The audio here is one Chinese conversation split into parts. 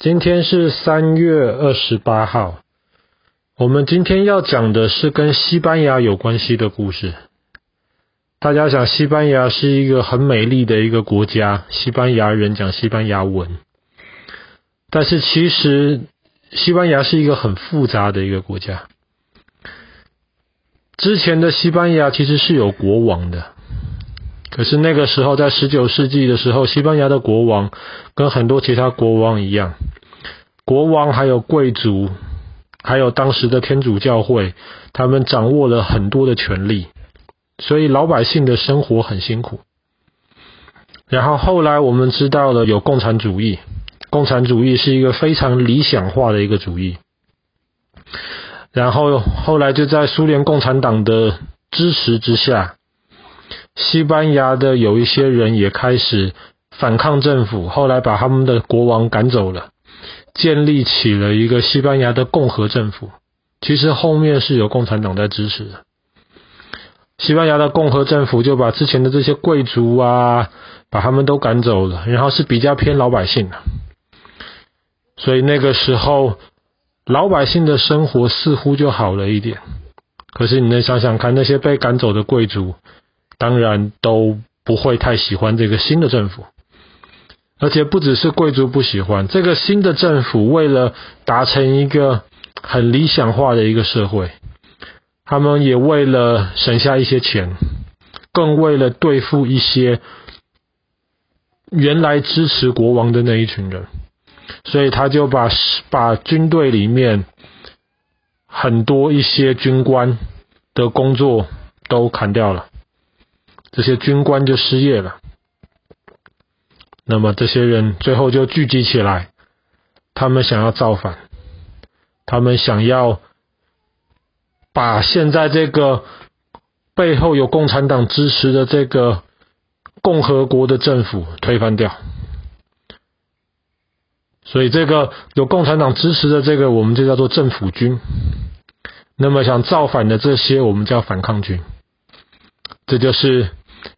今天是三月二十八号。我们今天要讲的是跟西班牙有关系的故事。大家想，西班牙是一个很美丽的一个国家，西班牙人讲西班牙文。但是其实，西班牙是一个很复杂的一个国家。之前的西班牙其实是有国王的。可是那个时候，在十九世纪的时候，西班牙的国王跟很多其他国王一样，国王还有贵族，还有当时的天主教会，他们掌握了很多的权力，所以老百姓的生活很辛苦。然后后来我们知道了有共产主义，共产主义是一个非常理想化的一个主义。然后后来就在苏联共产党的支持之下。西班牙的有一些人也开始反抗政府，后来把他们的国王赶走了，建立起了一个西班牙的共和政府。其实后面是有共产党在支持的。西班牙的共和政府就把之前的这些贵族啊，把他们都赶走了，然后是比较偏老百姓的。所以那个时候，老百姓的生活似乎就好了一点。可是你能想想看，那些被赶走的贵族。当然都不会太喜欢这个新的政府，而且不只是贵族不喜欢这个新的政府，为了达成一个很理想化的一个社会，他们也为了省下一些钱，更为了对付一些原来支持国王的那一群人，所以他就把把军队里面很多一些军官的工作都砍掉了。这些军官就失业了，那么这些人最后就聚集起来，他们想要造反，他们想要把现在这个背后有共产党支持的这个共和国的政府推翻掉。所以这个有共产党支持的这个，我们就叫做政府军。那么想造反的这些，我们叫反抗军。这就是。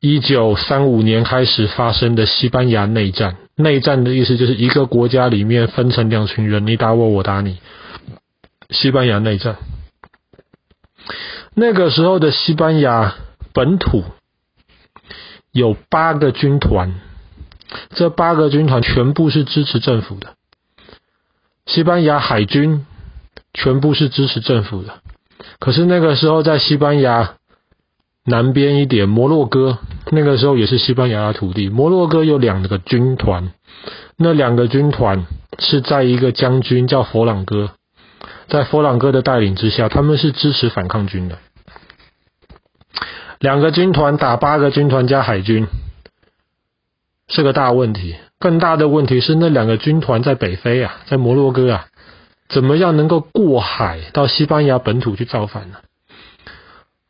一九三五年开始发生的西班牙内战，内战的意思就是一个国家里面分成两群人，你打我，我打你。西班牙内战，那个时候的西班牙本土有八个军团，这八个军团全部是支持政府的。西班牙海军全部是支持政府的，可是那个时候在西班牙。南边一点，摩洛哥那个时候也是西班牙的土地。摩洛哥有两个军团，那两个军团是在一个将军叫佛朗哥，在佛朗哥的带领之下，他们是支持反抗军的。两个军团打八个军团加海军，是个大问题。更大的问题是，那两个军团在北非啊，在摩洛哥啊，怎么样能够过海到西班牙本土去造反呢？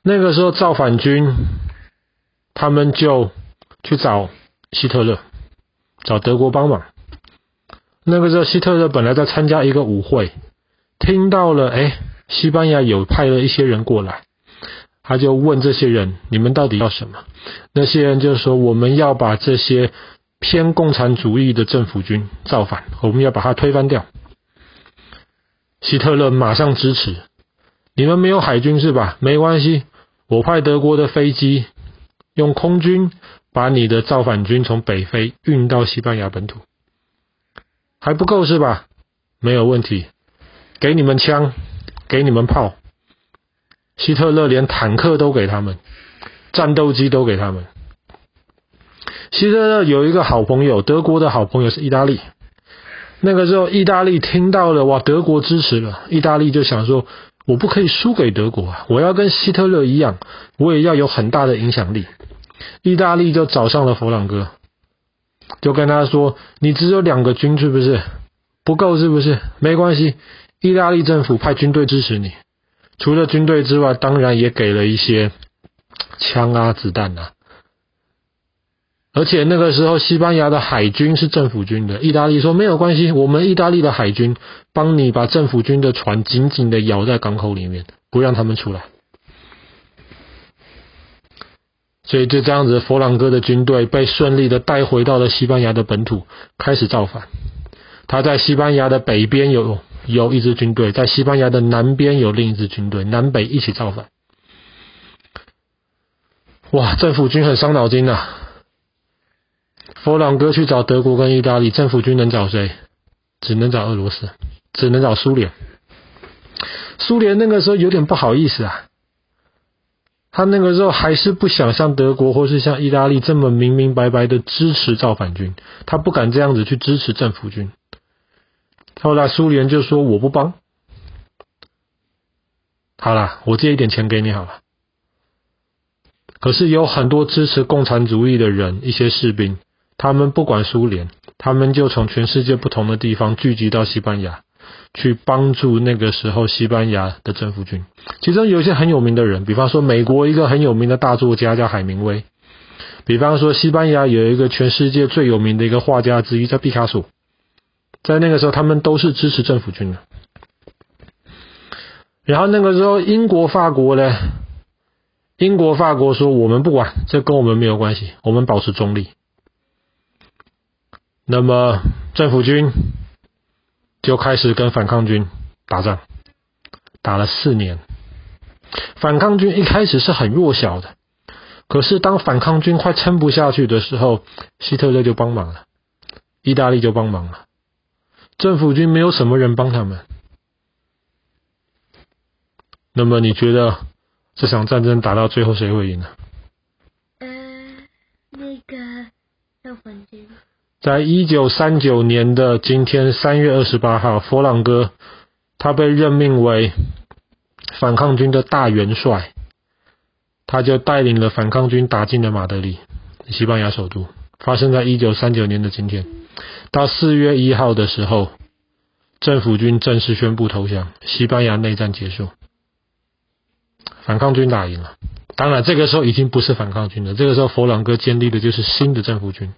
那个时候造反军，他们就去找希特勒，找德国帮忙。那个时候希特勒本来在参加一个舞会，听到了，哎，西班牙有派了一些人过来，他就问这些人：你们到底要什么？那些人就说：我们要把这些偏共产主义的政府军造反，我们要把它推翻掉。希特勒马上支持。你们没有海军是吧？没关系。我派德国的飞机，用空军把你的造反军从北非运到西班牙本土，还不够是吧？没有问题，给你们枪，给你们炮。希特勒连坦克都给他们，战斗机都给他们。希特勒有一个好朋友，德国的好朋友是意大利。那个时候，意大利听到了哇，德国支持了，意大利就想说。我不可以输给德国啊！我要跟希特勒一样，我也要有很大的影响力。意大利就找上了佛朗哥，就跟他说：“你只有两个军是不是？不够是不是？没关系，意大利政府派军队支持你。除了军队之外，当然也给了一些枪啊、子弹啊。”而且那个时候，西班牙的海军是政府军的。意大利说没有关系，我们意大利的海军帮你把政府军的船紧紧的咬在港口里面，不让他们出来。所以就这样子，佛朗哥的军队被顺利的带回到了西班牙的本土，开始造反。他在西班牙的北边有有一支军队，在西班牙的南边有另一支军队，南北一起造反。哇，政府军很伤脑筋呐、佛朗哥去找德国跟意大利，政府军能找谁？只能找俄罗斯，只能找苏联。苏联那个时候有点不好意思啊，他那个时候还是不想像德国或是像意大利这么明明白白的支持造反军，他不敢这样子去支持政府军。后来苏联就说：“我不帮，好了，我借一点钱给你好了。”可是有很多支持共产主义的人，一些士兵，他们不管苏联，他们就从全世界不同的地方聚集到西班牙，去帮助那个时候西班牙的政府军。其中有一些很有名的人，比方说美国一个很有名的大作家叫海明威，比方说西班牙有一个全世界最有名的一个画家之一叫毕卡索，在那个时候他们都是支持政府军的。然后那个时候英国、法国呢？英国、法国说：“我们不管，这跟我们没有关系，我们保持中立。”那么政府军就开始跟反抗军打仗，打了四年。反抗军一开始是很弱小的，可是当反抗军快撑不下去的时候，希特勒就帮忙了，意大利就帮忙了。政府军没有什么人帮他们。那么你觉得？这场战争打到最后，谁会赢呢？呃，那个造反军。在一九三九年的今天，三月二十八号，佛朗哥他被任命为反抗军的大元帅，他就带领了反抗军打进了马德里，西班牙首都。发生在一九三九年的今天，到四月一号的时候，政府军正式宣布投降，西班牙内战结束。反抗军打赢了，当然这个时候已经不是反抗军了。这个时候，佛朗哥建立的就是新的政府军。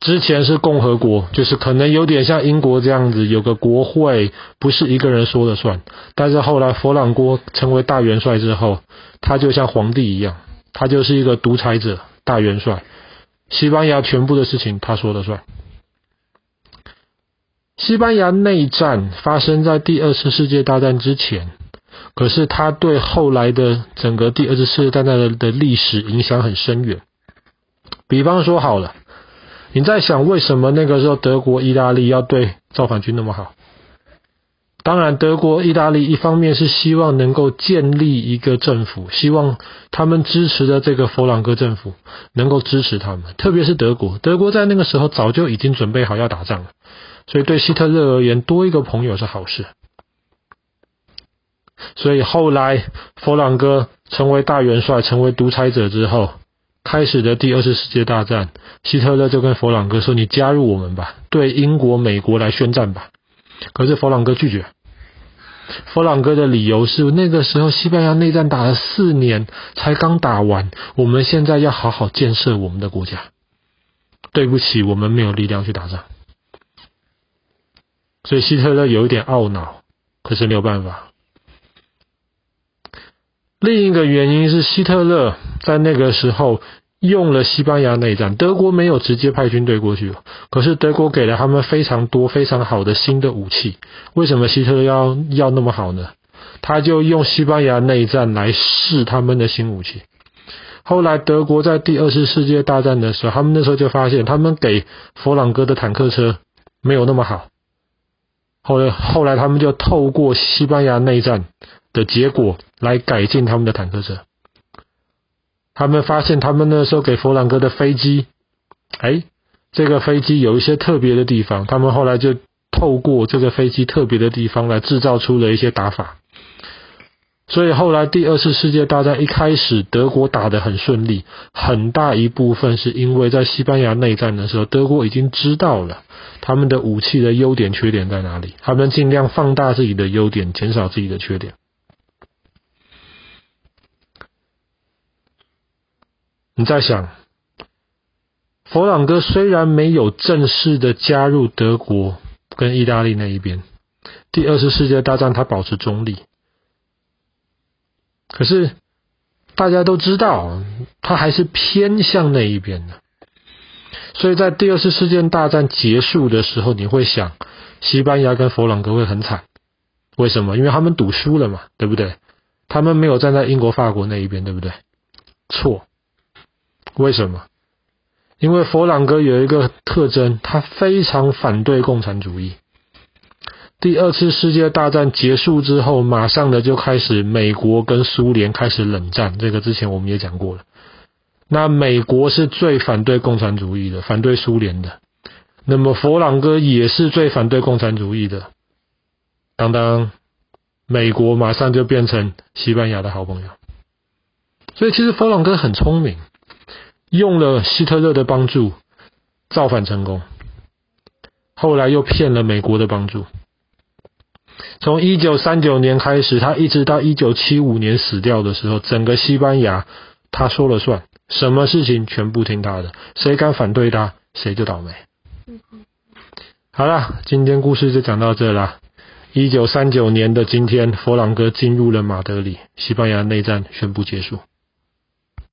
之前是共和国，就是可能有点像英国这样子，有个国会，不是一个人说了算。但是后来佛朗哥成为大元帅之后，他就像皇帝一样，他就是一个独裁者、大元帅。西班牙全部的事情他说了算。西班牙内战发生在第二次世界大战之前。可是他对后来的整个第二次世界大战的的历史影响很深远。比方说好了，你在想为什么那个时候德国、意大利要对造反军那么好？当然，德国、意大利一方面是希望能够建立一个政府，希望他们支持的这个佛朗哥政府能够支持他们。特别是德国，德国在那个时候早就已经准备好要打仗了，所以对希特勒而言，多一个朋友是好事。所以后来，佛朗哥成为大元帅，成为独裁者之后，开始的第二次世界大战，希特勒就跟佛朗哥说：“你加入我们吧，对英国、美国来宣战吧。”可是佛朗哥拒绝。佛朗哥的理由是，那个时候西班牙内战打了四年，才刚打完，我们现在要好好建设我们的国家。对不起，我们没有力量去打仗。所以希特勒有一点懊恼，可是没有办法。另一个原因是希特勒在那个时候用了西班牙内战，德国没有直接派军队过去，可是德国给了他们非常多非常好的新的武器。为什么希特勒要要那么好呢？他就用西班牙内战来试他们的新武器。后来德国在第二次世界大战的时候，他们那时候就发现他们给佛朗哥的坦克车没有那么好。后来后来他们就透过西班牙内战的结果来改进他们的坦克车。他们发现他们那时候给佛朗哥的飞机，哎，这个飞机有一些特别的地方。他们后来就透过这个飞机特别的地方来制造出了一些打法。所以后来第二次世界大战一开始，德国打得很顺利，很大一部分是因为在西班牙内战的时候，德国已经知道了他们的武器的优点缺点在哪里，他们尽量放大自己的优点，减少自己的缺点。你在想，佛朗哥虽然没有正式的加入德国跟意大利那一边，第二次世界大战他保持中立，可是大家都知道他还是偏向那一边的，所以在第二次世界大战结束的时候，你会想，西班牙跟佛朗哥会很惨，为什么？因为他们赌输了嘛，对不对？他们没有站在英国、法国那一边，对不对？错，为什么？因为佛朗哥有一个特征，他非常反对共产主义。第二次世界大战结束之后，马上的就开始美国跟苏联开始冷战，这个之前我们也讲过了。那美国是最反对共产主义的，反对苏联的。那么佛朗哥也是最反对共产主义的。当当，美国马上就变成西班牙的好朋友。所以其实佛朗哥很聪明。用了希特勒的帮助造反成功，后来又骗了美国的帮助。从一九三九年开始，他一直到一九七五年死掉的时候，整个西班牙他说了算，什么事情全部听他的，谁敢反对他，谁就倒霉。好了，今天故事就讲到这啦。一九三九年的今天，佛朗哥进入了马德里，西班牙内战宣布结束。